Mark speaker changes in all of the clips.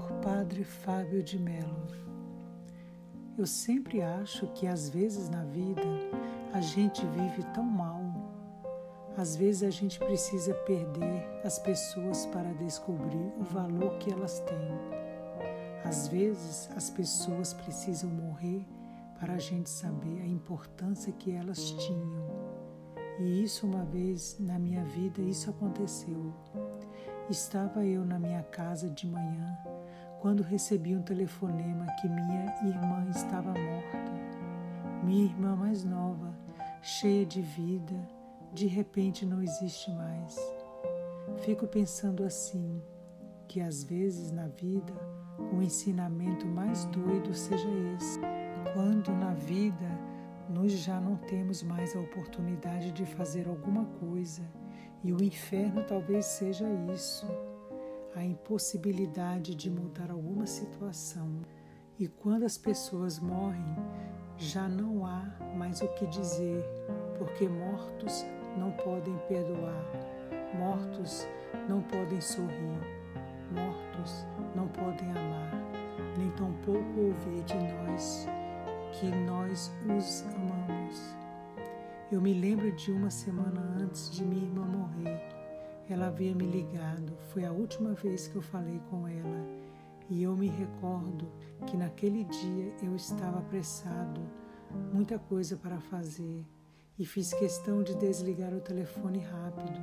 Speaker 1: por Padre Fábio de Mello. Eu sempre acho que às vezes na vida a gente vive tão mal. Às vezes a gente precisa perder as pessoas para descobrir o valor que elas têm. Às vezes as pessoas precisam morrer para a gente saber a importância que elas tinham. E isso uma vez na minha vida isso aconteceu. Estava eu na minha casa de manhã quando recebi um telefonema que minha irmã estava morta. Minha irmã mais nova, cheia de vida, de repente não existe mais. Fico pensando assim, que às vezes na vida o ensinamento mais doido seja esse. Quando na vida nós já não temos mais a oportunidade de fazer alguma coisa e o inferno talvez seja isso, a impossibilidade de mudar alguma situação. E quando as pessoas morrem, já não há mais o que dizer, porque mortos não podem perdoar, mortos não podem sorrir, mortos não podem amar, nem tampouco ouvir de nós que nós os amamos. Eu me lembro de uma semana antes de minha irmã morrer. Ela havia me ligado, foi a última vez que eu falei com ela, e eu me recordo que naquele dia eu estava apressado, muita coisa para fazer, e fiz questão de desligar o telefone rápido.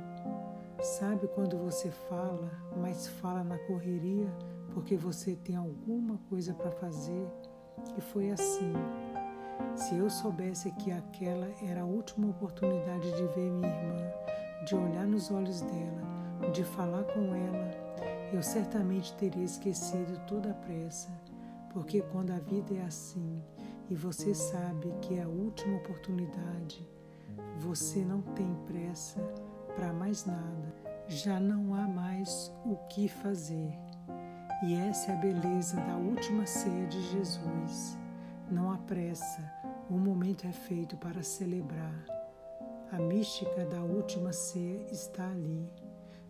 Speaker 1: Sabe quando você fala, mas fala na correria porque você tem alguma coisa para fazer? E foi assim. Se eu soubesse que aquela era a última oportunidade de ver minha irmã, de olhar nos olhos dela, de falar com ela, eu certamente teria esquecido toda a pressa, porque quando a vida é assim e você sabe que é a última oportunidade, você não tem pressa para mais nada. Já não há mais o que fazer. E essa é a beleza da última ceia de Jesus. Não há pressa, o momento é feito para celebrar. A mística da última ceia está ali.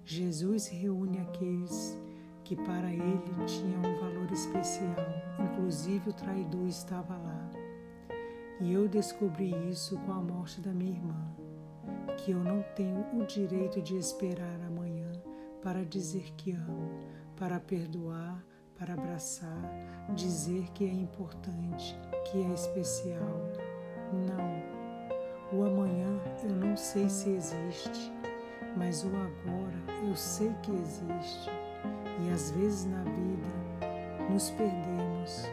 Speaker 1: Jesus reúne aqueles que para ele tinham um valor especial, inclusive o traidor estava lá. E eu descobri isso com a morte da minha irmã, que eu não tenho o direito de esperar amanhã para dizer que amo, para perdoar, para abraçar, dizer que é importante, que é especial. Não. O amanhã sei se existe, mas o agora eu sei que existe. E às vezes na vida nos perdemos.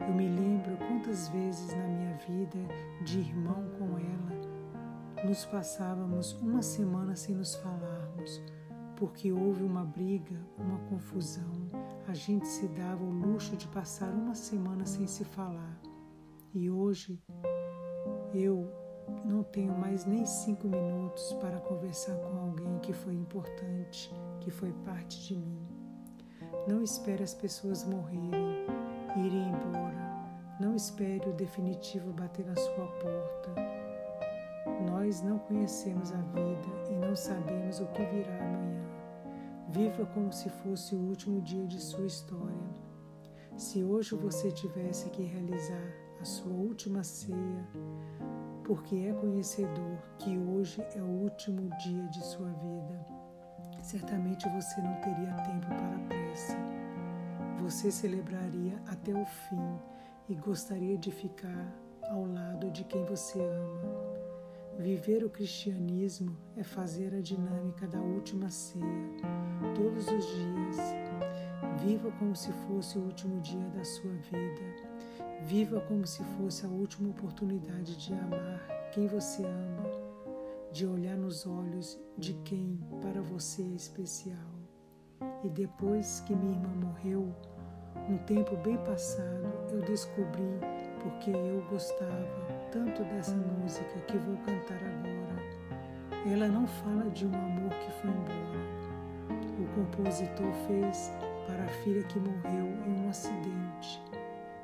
Speaker 1: Eu me lembro quantas vezes na minha vida de irmão com ela nos passávamos uma semana sem nos falarmos, porque houve uma briga, uma confusão. A gente se dava o luxo de passar uma semana sem se falar. E hoje eu não tenho mais nem cinco minutos para conversar com alguém que foi importante, que foi parte de mim. Não espere as pessoas morrerem, irem embora. Não espere o definitivo bater na sua porta. Nós não conhecemos a vida e não sabemos o que virá amanhã. Viva como se fosse o último dia de sua história. Se hoje você tivesse que realizar a sua última ceia, porque é conhecedor que hoje é o último dia de sua vida. Certamente você não teria tempo para pressa. Você celebraria até o fim e gostaria de ficar ao lado de quem você ama. Viver o cristianismo é fazer a dinâmica da última ceia todos os dias. Viva como se fosse o último dia da sua vida Viva como se fosse a última oportunidade de amar quem você ama, de olhar nos olhos de quem para você é especial. E depois que minha irmã morreu, um tempo bem passado, eu descobri porque eu gostava tanto dessa música que vou cantar agora. Ela não fala de um amor que foi embora. O compositor fez para a filha que morreu em um acidente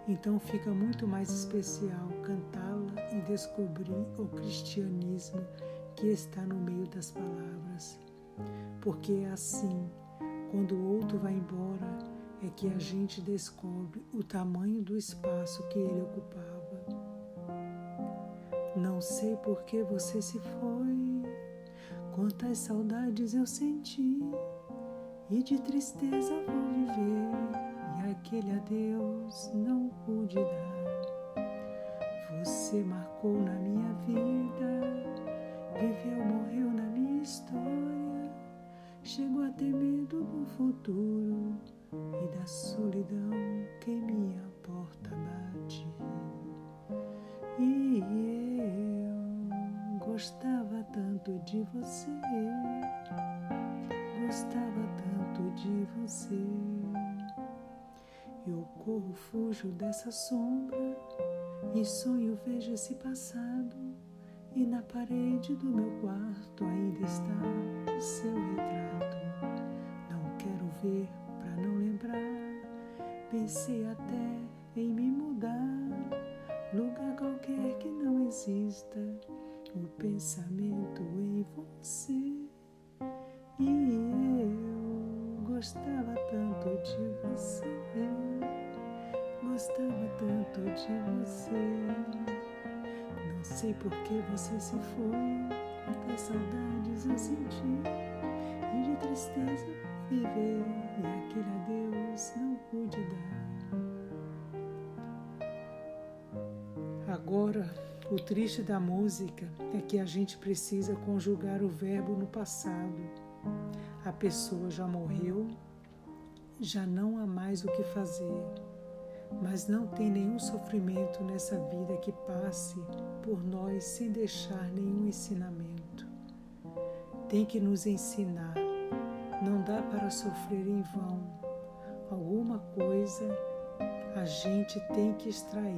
Speaker 1: então fica muito mais especial cantá-la e descobrir o cristianismo que está no meio das palavras. Porque é assim, quando o outro vai embora, é que a gente descobre o tamanho do espaço que ele ocupava. Não sei por que você se foi, quantas saudades eu senti, e de tristeza vou viver, aquele adeus não pude dar. Você marcou na minha vida, viveu, morreu na minha história, chegou a ter medo do futuro e da solidão que em minha porta bate. E eu gostava tanto de você, gostava tanto de você. Corro, fujo dessa sombra e sonho, vejo esse passado. E na parede do meu quarto ainda está o seu retrato. Não quero ver Pensei até em me mudar, lugar qualquer que não exista, o pensamento em você. De você. Não sei por que você se foi, quantas saudades eu senti, e de tristeza viver, e aquele adeus não pude dar. Agora, o triste da música é que a gente precisa conjugar o verbo no passado. A pessoa já morreu, já não há mais o que fazer, mas não tem nenhum sofrimento nessa vida que passe por nós sem deixar nenhum ensinamento. Tem que nos ensinar não dá para sofrer em vão. Alguma coisa a gente tem que extrair.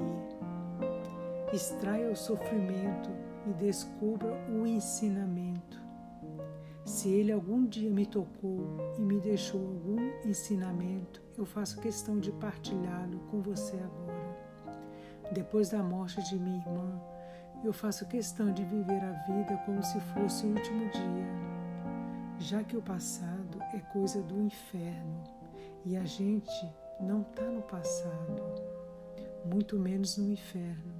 Speaker 1: Extraia o sofrimento e descubra o ensinamento. Se ele algum dia me tocou e me deixou algum ensinamento, eu faço questão de partilhá-lo com você agora. Depois da morte de minha irmã, eu faço questão de viver a vida como se fosse o último dia já que o passado é coisa do inferno e a gente não está no passado, muito menos no inferno.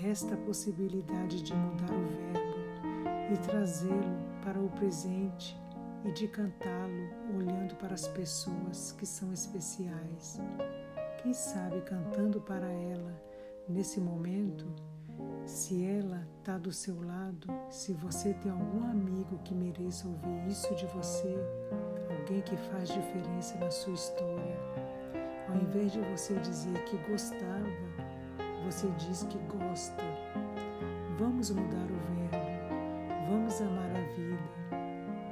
Speaker 1: Resta a possibilidade de mudar o verbo e trazê-lo para o presente e de cantá-lo para as pessoas que são especiais. Quem sabe cantando para ela nesse momento se ela está do seu lado, se você tem algum amigo que mereça ouvir isso de você, alguém que faz diferença na sua história, ao invés de você dizer que gostava, você diz que gosta. Vamos mudar o verbo, vamos amar a vida,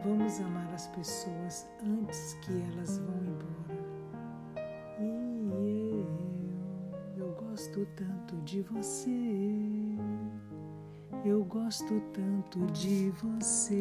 Speaker 1: vamos amar as pessoas antes que elas vão embora. E eu, eu gosto tanto de você. Eu gosto tanto de você.